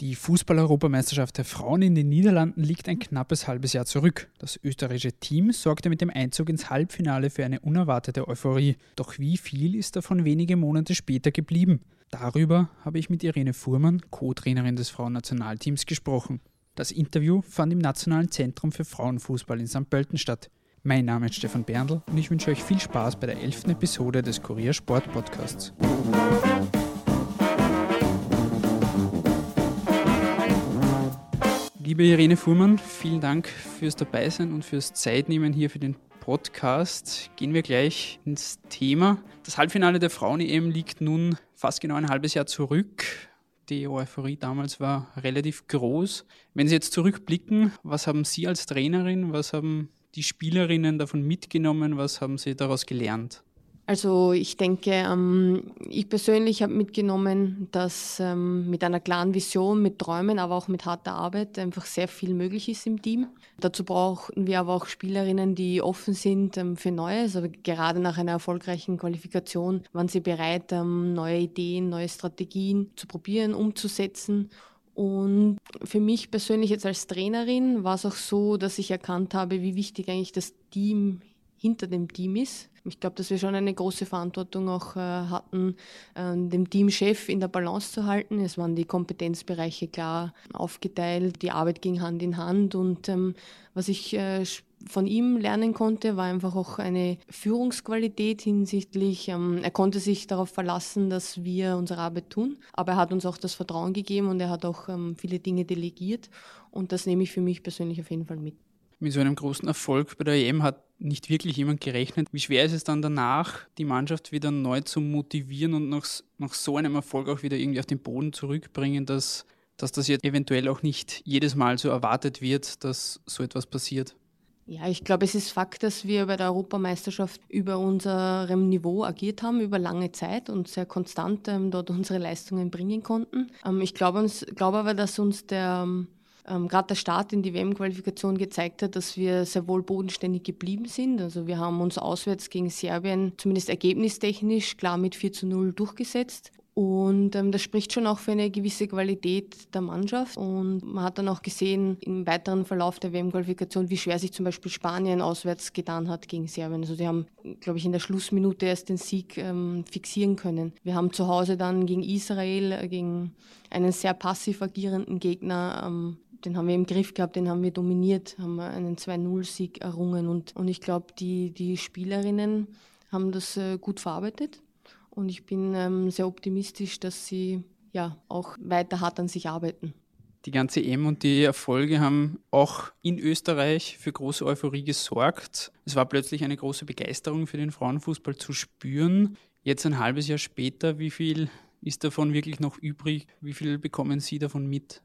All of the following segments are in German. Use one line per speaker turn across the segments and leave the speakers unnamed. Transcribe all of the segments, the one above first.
Die Fußball-Europameisterschaft der Frauen in den Niederlanden liegt ein knappes halbes Jahr zurück. Das österreichische Team sorgte mit dem Einzug ins Halbfinale für eine unerwartete Euphorie. Doch wie viel ist davon wenige Monate später geblieben? Darüber habe ich mit Irene Fuhrmann, Co-Trainerin des Frauennationalteams, gesprochen. Das Interview fand im Nationalen Zentrum für Frauenfußball in St. Pölten statt. Mein Name ist Stefan Berndl und ich wünsche euch viel Spaß bei der elften Episode des Kurier Sport Podcasts. Liebe Irene Fuhrmann, vielen Dank fürs Dabeisein und fürs Zeitnehmen hier für den Podcast. Gehen wir gleich ins Thema. Das Halbfinale der Frauen-EM liegt nun fast genau ein halbes Jahr zurück. Die Euphorie damals war relativ groß. Wenn Sie jetzt zurückblicken, was haben Sie als Trainerin, was haben die Spielerinnen davon mitgenommen, was haben Sie daraus gelernt?
Also ich denke, ähm, ich persönlich habe mitgenommen, dass ähm, mit einer klaren Vision, mit Träumen, aber auch mit harter Arbeit einfach sehr viel möglich ist im Team. Dazu brauchen wir aber auch Spielerinnen, die offen sind ähm, für Neues. Also gerade nach einer erfolgreichen Qualifikation waren sie bereit, ähm, neue Ideen, neue Strategien zu probieren, umzusetzen. Und für mich persönlich jetzt als Trainerin war es auch so, dass ich erkannt habe, wie wichtig eigentlich das Team hinter dem Team ist. Ich glaube, dass wir schon eine große Verantwortung auch äh, hatten, äh, dem Teamchef in der Balance zu halten. Es waren die Kompetenzbereiche klar aufgeteilt, die Arbeit ging Hand in Hand und ähm, was ich äh, von ihm lernen konnte, war einfach auch eine Führungsqualität hinsichtlich, ähm, er konnte sich darauf verlassen, dass wir unsere Arbeit tun, aber er hat uns auch das Vertrauen gegeben und er hat auch ähm, viele Dinge delegiert und das nehme ich für mich persönlich auf jeden Fall mit
mit so einem großen Erfolg bei der EM hat nicht wirklich jemand gerechnet. Wie schwer ist es dann danach, die Mannschaft wieder neu zu motivieren und nach, nach so einem Erfolg auch wieder irgendwie auf den Boden zurückbringen, dass, dass das jetzt eventuell auch nicht jedes Mal so erwartet wird, dass so etwas passiert?
Ja, ich glaube, es ist Fakt, dass wir bei der Europameisterschaft über unserem Niveau agiert haben, über lange Zeit und sehr konstant ähm, dort unsere Leistungen bringen konnten. Ähm, ich glaube glaub aber, dass uns der ähm, ähm, gerade der Start in die WM-Qualifikation gezeigt hat, dass wir sehr wohl bodenständig geblieben sind. Also wir haben uns auswärts gegen Serbien zumindest ergebnistechnisch klar mit 4 zu 0 durchgesetzt. Und ähm, das spricht schon auch für eine gewisse Qualität der Mannschaft. Und man hat dann auch gesehen im weiteren Verlauf der WM-Qualifikation, wie schwer sich zum Beispiel Spanien auswärts getan hat gegen Serbien. Also die haben, glaube ich, in der Schlussminute erst den Sieg ähm, fixieren können. Wir haben zu Hause dann gegen Israel, äh, gegen einen sehr passiv agierenden Gegner, ähm, den haben wir im Griff gehabt, den haben wir dominiert, haben wir einen 2-0-Sieg errungen. Und, und ich glaube, die, die Spielerinnen haben das äh, gut verarbeitet. Und ich bin ähm, sehr optimistisch, dass sie ja auch weiter hart an sich arbeiten.
Die ganze EM und die Erfolge haben auch in Österreich für große Euphorie gesorgt. Es war plötzlich eine große Begeisterung für den Frauenfußball zu spüren. Jetzt ein halbes Jahr später, wie viel ist davon wirklich noch übrig? Wie viel bekommen Sie davon mit?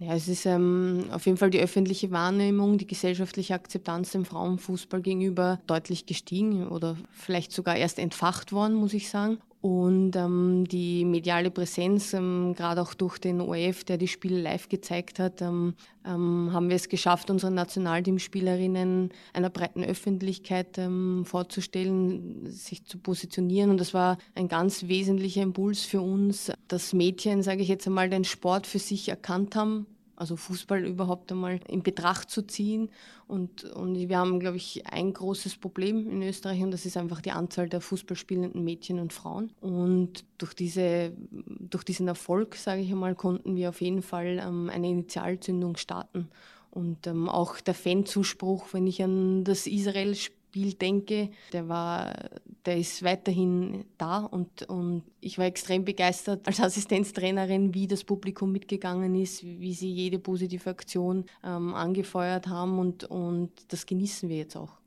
Ja, es ist ähm, auf jeden Fall die öffentliche Wahrnehmung, die gesellschaftliche Akzeptanz dem Frauenfußball gegenüber deutlich gestiegen oder vielleicht sogar erst entfacht worden, muss ich sagen. Und ähm, die mediale Präsenz, ähm, gerade auch durch den ORF, der die Spiele live gezeigt hat, ähm, ähm, haben wir es geschafft, unsere Nationalteamspielerinnen einer breiten Öffentlichkeit ähm, vorzustellen, sich zu positionieren. Und das war ein ganz wesentlicher Impuls für uns, dass Mädchen, sage ich jetzt einmal, den Sport für sich erkannt haben also Fußball überhaupt einmal in Betracht zu ziehen. Und, und wir haben, glaube ich, ein großes Problem in Österreich und das ist einfach die Anzahl der Fußballspielenden Mädchen und Frauen. Und durch, diese, durch diesen Erfolg, sage ich einmal, konnten wir auf jeden Fall ähm, eine Initialzündung starten. Und ähm, auch der Fanzuspruch, wenn ich an das Israel-Spiel Spiel denke, der war, der ist weiterhin da und, und ich war extrem begeistert als Assistenztrainerin, wie das Publikum mitgegangen ist, wie sie jede positive Aktion ähm, angefeuert haben und, und das genießen wir jetzt auch.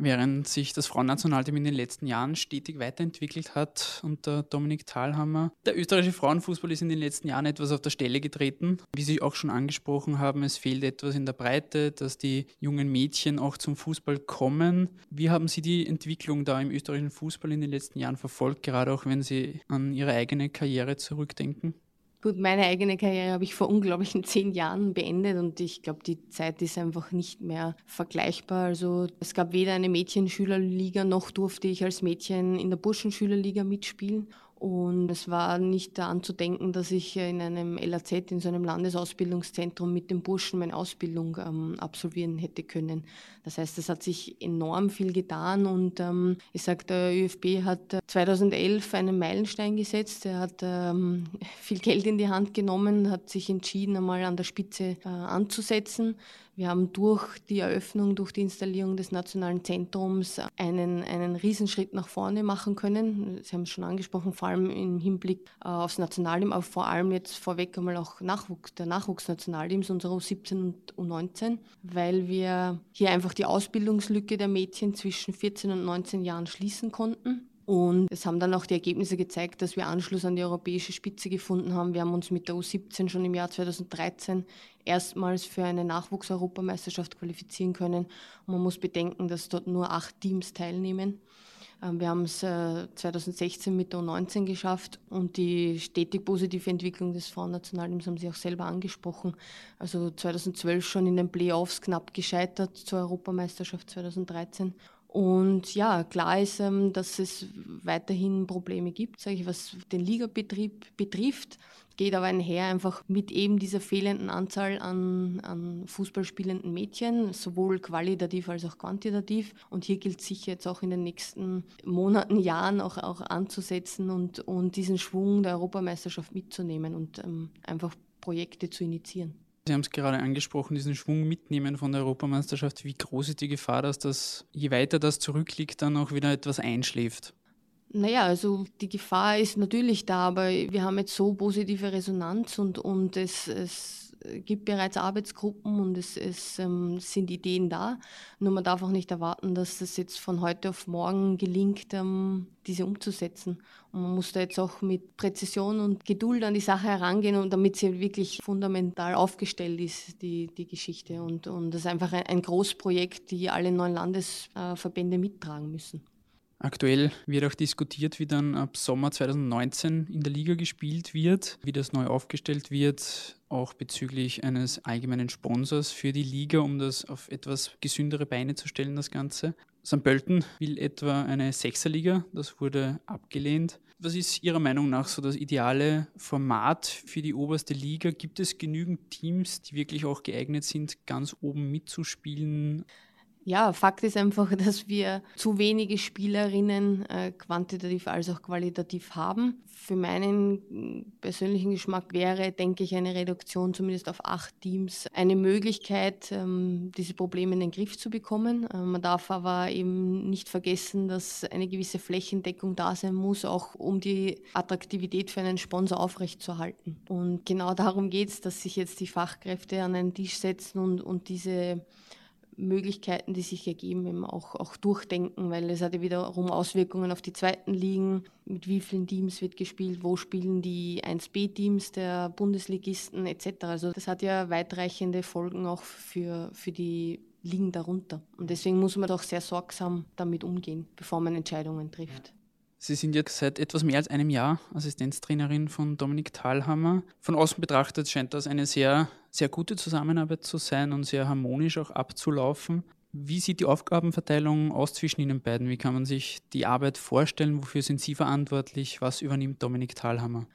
Während sich das Frauennationalteam in den letzten Jahren stetig weiterentwickelt hat unter Dominik Thalhammer. Der österreichische Frauenfußball ist in den letzten Jahren etwas auf der Stelle getreten. Wie Sie auch schon angesprochen haben, es fehlt etwas in der Breite, dass die jungen Mädchen auch zum Fußball kommen. Wie haben Sie die Entwicklung da im österreichischen Fußball in den letzten Jahren verfolgt, gerade auch wenn Sie an Ihre eigene Karriere zurückdenken?
Gut, meine eigene Karriere habe ich vor unglaublichen zehn Jahren beendet und ich glaube, die Zeit ist einfach nicht mehr vergleichbar. Also es gab weder eine Mädchenschülerliga noch durfte ich als Mädchen in der Burschenschülerliga mitspielen. Und es war nicht daran zu denken, dass ich in einem LAZ, in so einem Landesausbildungszentrum mit den Burschen meine Ausbildung ähm, absolvieren hätte können. Das heißt, es hat sich enorm viel getan und ähm, ich sage, der ÖFB hat 2011 äh, einen Meilenstein gesetzt. Er hat ähm, viel Geld in die Hand genommen, hat sich entschieden, einmal an der Spitze äh, anzusetzen. Wir haben durch die Eröffnung, durch die Installierung des nationalen Zentrums einen, einen Riesenschritt nach vorne machen können. Sie haben es schon angesprochen, vor allem im Hinblick äh, aufs Nationalteam, aber vor allem jetzt vorweg einmal auch Nachwuchs, der Nachwuchsnationalteams, unserer U17 und U19, weil wir hier einfach die Ausbildungslücke der Mädchen zwischen 14 und 19 Jahren schließen konnten. Und es haben dann auch die Ergebnisse gezeigt, dass wir Anschluss an die europäische Spitze gefunden haben. Wir haben uns mit der U17 schon im Jahr 2013 erstmals für eine Nachwuchseuropameisterschaft qualifizieren können. Und man muss bedenken, dass dort nur acht Teams teilnehmen. Ähm, wir haben es 2016 mit der U19 geschafft und die stetig positive Entwicklung des Frauennationalteams haben Sie auch selber angesprochen. Also 2012 schon in den Playoffs knapp gescheitert zur Europameisterschaft 2013. Und ja, klar ist, ähm, dass es weiterhin Probleme gibt, sage ich, was den Ligabetrieb betrifft, geht aber einher einfach mit eben dieser fehlenden Anzahl an, an Fußballspielenden Mädchen, sowohl qualitativ als auch quantitativ. Und hier gilt sicher jetzt auch in den nächsten Monaten, Jahren auch, auch anzusetzen und, und diesen Schwung der Europameisterschaft mitzunehmen und ähm, einfach Projekte zu initiieren.
Sie haben es gerade angesprochen, diesen Schwung mitnehmen von der Europameisterschaft. Wie groß ist die Gefahr, dass das, je weiter das zurückliegt, dann auch wieder etwas einschläft?
Naja, also die Gefahr ist natürlich da, aber wir haben jetzt so positive Resonanz und, und es, es gibt bereits Arbeitsgruppen und es, es ähm, sind Ideen da. Nur man darf auch nicht erwarten, dass es jetzt von heute auf morgen gelingt, ähm, diese umzusetzen. Und man muss da jetzt auch mit Präzision und Geduld an die Sache herangehen, und damit sie wirklich fundamental aufgestellt ist, die, die Geschichte. Und, und das ist einfach ein, ein Großprojekt, die alle neuen Landesverbände mittragen müssen.
Aktuell wird auch diskutiert, wie dann ab Sommer 2019 in der Liga gespielt wird, wie das neu aufgestellt wird, auch bezüglich eines allgemeinen Sponsors für die Liga, um das auf etwas gesündere Beine zu stellen, das Ganze. St. Pölten will etwa eine Sechserliga, das wurde abgelehnt. Was ist Ihrer Meinung nach so das ideale Format für die oberste Liga? Gibt es genügend Teams, die wirklich auch geeignet sind, ganz oben mitzuspielen?
Ja, Fakt ist einfach, dass wir zu wenige Spielerinnen äh, quantitativ als auch qualitativ haben. Für meinen persönlichen Geschmack wäre, denke ich, eine Reduktion zumindest auf acht Teams eine Möglichkeit, ähm, diese Probleme in den Griff zu bekommen. Äh, man darf aber eben nicht vergessen, dass eine gewisse Flächendeckung da sein muss, auch um die Attraktivität für einen Sponsor aufrechtzuerhalten. Und genau darum geht es, dass sich jetzt die Fachkräfte an einen Tisch setzen und, und diese Möglichkeiten, die sich ergeben, eben auch, auch durchdenken, weil es hat ja wiederum Auswirkungen auf die zweiten Ligen. Mit wie vielen Teams wird gespielt? Wo spielen die 1B-Teams der Bundesligisten etc.? Also das hat ja weitreichende Folgen auch für, für die Ligen darunter. Und deswegen muss man doch sehr sorgsam damit umgehen, bevor man Entscheidungen trifft.
Sie sind jetzt seit etwas mehr als einem Jahr Assistenztrainerin von Dominik Thalhammer. Von außen betrachtet scheint das eine sehr, sehr gute Zusammenarbeit zu sein und sehr harmonisch auch abzulaufen. Wie sieht die Aufgabenverteilung aus zwischen Ihnen beiden? Wie kann man sich die Arbeit vorstellen? Wofür sind Sie verantwortlich? Was übernimmt Dominik Thalhammer?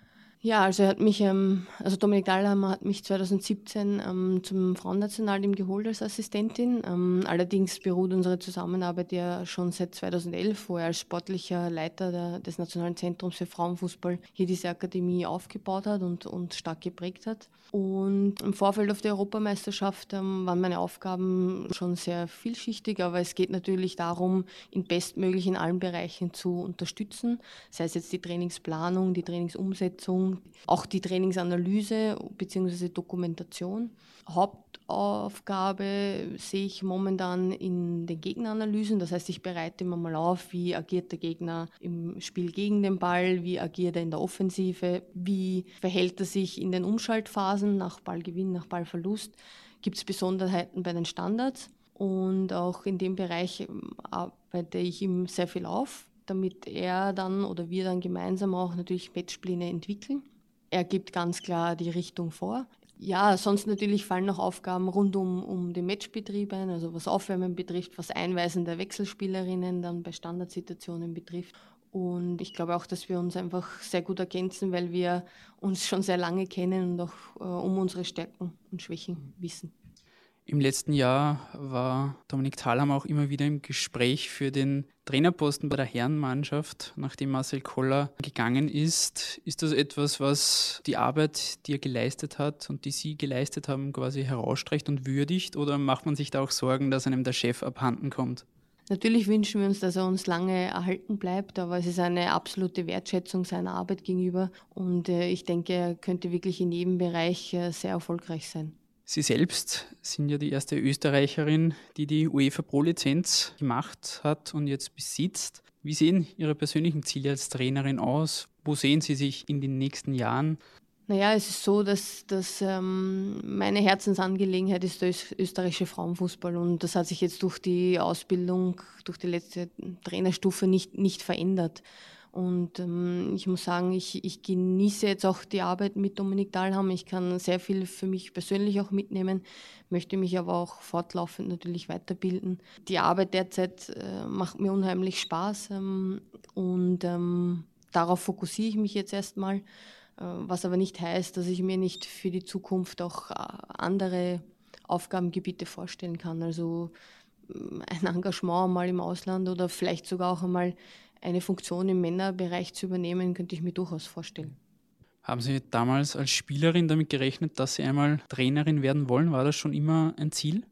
Ja, also er hat mich, ähm, also Dominik Dahlhammer hat mich 2017 ähm, zum Frauennationalteam geholt als Assistentin. Ähm, allerdings beruht unsere Zusammenarbeit ja schon seit 2011, wo er als sportlicher Leiter der, des Nationalen Zentrums für Frauenfußball hier diese Akademie aufgebaut hat und, und stark geprägt hat. Und im Vorfeld auf die Europameisterschaft ähm, waren meine Aufgaben schon sehr vielschichtig, aber es geht natürlich darum, ihn bestmöglich in allen Bereichen zu unterstützen, sei es jetzt die Trainingsplanung, die Trainingsumsetzung, auch die Trainingsanalyse bzw. Dokumentation. Hauptaufgabe sehe ich momentan in den Gegneranalysen. Das heißt, ich bereite immer mal auf, wie agiert der Gegner im Spiel gegen den Ball, wie agiert er in der Offensive, wie verhält er sich in den Umschaltphasen nach Ballgewinn, nach Ballverlust. Gibt es Besonderheiten bei den Standards? Und auch in dem Bereich ähm, arbeite ich ihm sehr viel auf damit er dann oder wir dann gemeinsam auch natürlich Matchpläne entwickeln. Er gibt ganz klar die Richtung vor. Ja, sonst natürlich fallen noch Aufgaben rund um, um den Matchbetrieb ein, also was Aufwärmen betrifft, was Einweisen der Wechselspielerinnen dann bei Standardsituationen betrifft. Und ich glaube auch, dass wir uns einfach sehr gut ergänzen, weil wir uns schon sehr lange kennen und auch äh, um unsere Stärken und Schwächen wissen.
Im letzten Jahr war Dominik Thalham auch immer wieder im Gespräch für den Trainerposten bei der Herrenmannschaft, nachdem Marcel Koller gegangen ist. Ist das etwas, was die Arbeit, die er geleistet hat und die Sie geleistet haben, quasi herausstreicht und würdigt? Oder macht man sich da auch Sorgen, dass einem der Chef abhanden kommt?
Natürlich wünschen wir uns, dass er uns lange erhalten bleibt, aber es ist eine absolute Wertschätzung seiner Arbeit gegenüber und äh, ich denke, er könnte wirklich in jedem Bereich äh, sehr erfolgreich sein.
Sie selbst sind ja die erste Österreicherin, die die UEFA Pro-Lizenz gemacht hat und jetzt besitzt. Wie sehen Ihre persönlichen Ziele als Trainerin aus? Wo sehen Sie sich in den nächsten Jahren?
Naja, es ist so, dass, dass ähm, meine Herzensangelegenheit ist der österreichische Frauenfußball und das hat sich jetzt durch die Ausbildung, durch die letzte Trainerstufe nicht, nicht verändert. Und ähm, ich muss sagen, ich, ich genieße jetzt auch die Arbeit mit Dominik Dahlham. Ich kann sehr viel für mich persönlich auch mitnehmen, möchte mich aber auch fortlaufend natürlich weiterbilden. Die Arbeit derzeit äh, macht mir unheimlich Spaß ähm, und ähm, darauf fokussiere ich mich jetzt erstmal. Äh, was aber nicht heißt, dass ich mir nicht für die Zukunft auch äh, andere Aufgabengebiete vorstellen kann. Also mm, ein Engagement mal im Ausland oder vielleicht sogar auch einmal eine Funktion im Männerbereich zu übernehmen, könnte ich mir durchaus vorstellen.
Haben Sie damals als Spielerin damit gerechnet, dass Sie einmal Trainerin werden wollen? War das schon immer ein Ziel?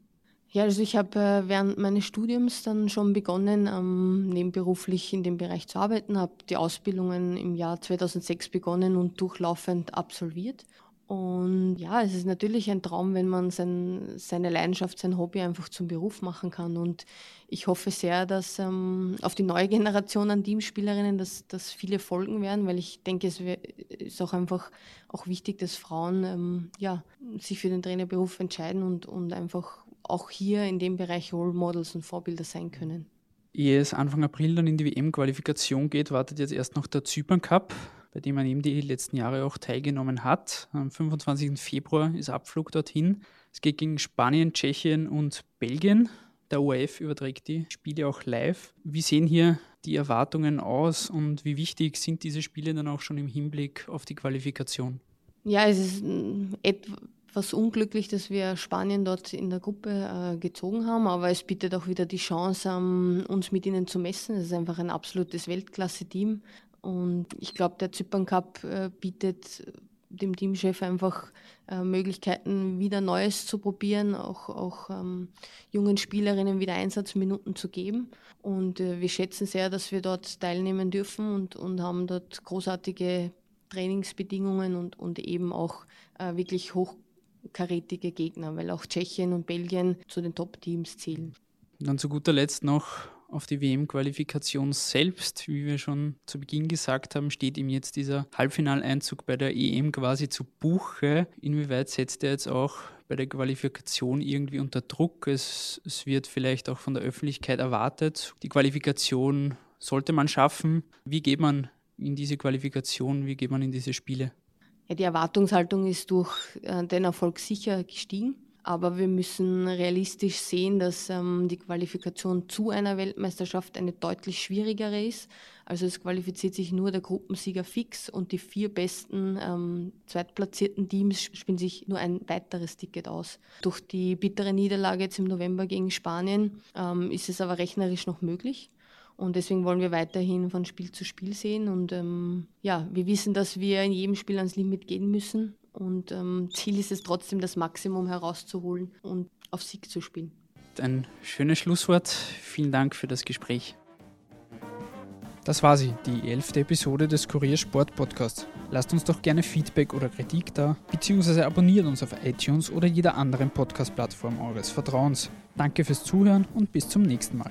Ja, also ich habe äh, während meines Studiums dann schon begonnen, ähm, nebenberuflich in dem Bereich zu arbeiten, habe die Ausbildungen im Jahr 2006 begonnen und durchlaufend absolviert. Und ja, es ist natürlich ein Traum, wenn man sein, seine Leidenschaft, sein Hobby einfach zum Beruf machen kann. Und ich hoffe sehr, dass ähm, auf die neue Generation an Teamspielerinnen, dass, dass viele folgen werden, weil ich denke, es ist auch einfach auch wichtig, dass Frauen ähm, ja, sich für den Trainerberuf entscheiden und, und einfach auch hier in dem Bereich Role Models und Vorbilder sein können.
Ehe es Anfang April dann in die WM-Qualifikation geht, wartet jetzt erst noch der Zypern Cup, bei dem man eben die letzten Jahre auch teilgenommen hat. Am 25. Februar ist Abflug dorthin. Es geht gegen Spanien, Tschechien und Belgien. Der ORF überträgt die Spiele auch live. Wie sehen hier die Erwartungen aus und wie wichtig sind diese Spiele dann auch schon im Hinblick auf die Qualifikation?
Ja, es ist etwa etwas unglücklich, dass wir Spanien dort in der Gruppe äh, gezogen haben, aber es bietet auch wieder die Chance, ähm, uns mit ihnen zu messen. Es ist einfach ein absolutes Weltklasse-Team und ich glaube, der Zypern Cup äh, bietet dem Teamchef einfach äh, Möglichkeiten, wieder Neues zu probieren, auch, auch ähm, jungen Spielerinnen wieder Einsatzminuten zu geben. Und äh, wir schätzen sehr, dass wir dort teilnehmen dürfen und, und haben dort großartige Trainingsbedingungen und, und eben auch äh, wirklich hoch karätige Gegner, weil auch Tschechien und Belgien zu den Top-Teams zählen.
Dann zu guter Letzt noch auf die WM-Qualifikation selbst. Wie wir schon zu Beginn gesagt haben, steht ihm jetzt dieser Halbfinaleinzug bei der EM quasi zu Buche. Inwieweit setzt er jetzt auch bei der Qualifikation irgendwie unter Druck? Es, es wird vielleicht auch von der Öffentlichkeit erwartet. Die Qualifikation sollte man schaffen. Wie geht man in diese Qualifikation? Wie geht man in diese Spiele?
Die Erwartungshaltung ist durch äh, den Erfolg sicher gestiegen. Aber wir müssen realistisch sehen, dass ähm, die Qualifikation zu einer Weltmeisterschaft eine deutlich schwierigere ist. Also es qualifiziert sich nur der Gruppensieger fix und die vier besten ähm, zweitplatzierten Teams spielen sich nur ein weiteres Ticket aus. Durch die bittere Niederlage jetzt im November gegen Spanien ähm, ist es aber rechnerisch noch möglich. Und deswegen wollen wir weiterhin von Spiel zu Spiel sehen. Und ähm, ja, wir wissen, dass wir in jedem Spiel ans Limit gehen müssen. Und ähm, Ziel ist es trotzdem, das Maximum herauszuholen und auf Sieg zu spielen.
Ein schönes Schlusswort. Vielen Dank für das Gespräch. Das war sie, die elfte Episode des Kurier Sport Podcasts. Lasst uns doch gerne Feedback oder Kritik da, beziehungsweise abonniert uns auf iTunes oder jeder anderen Podcast-Plattform eures Vertrauens. Danke fürs Zuhören und bis zum nächsten Mal.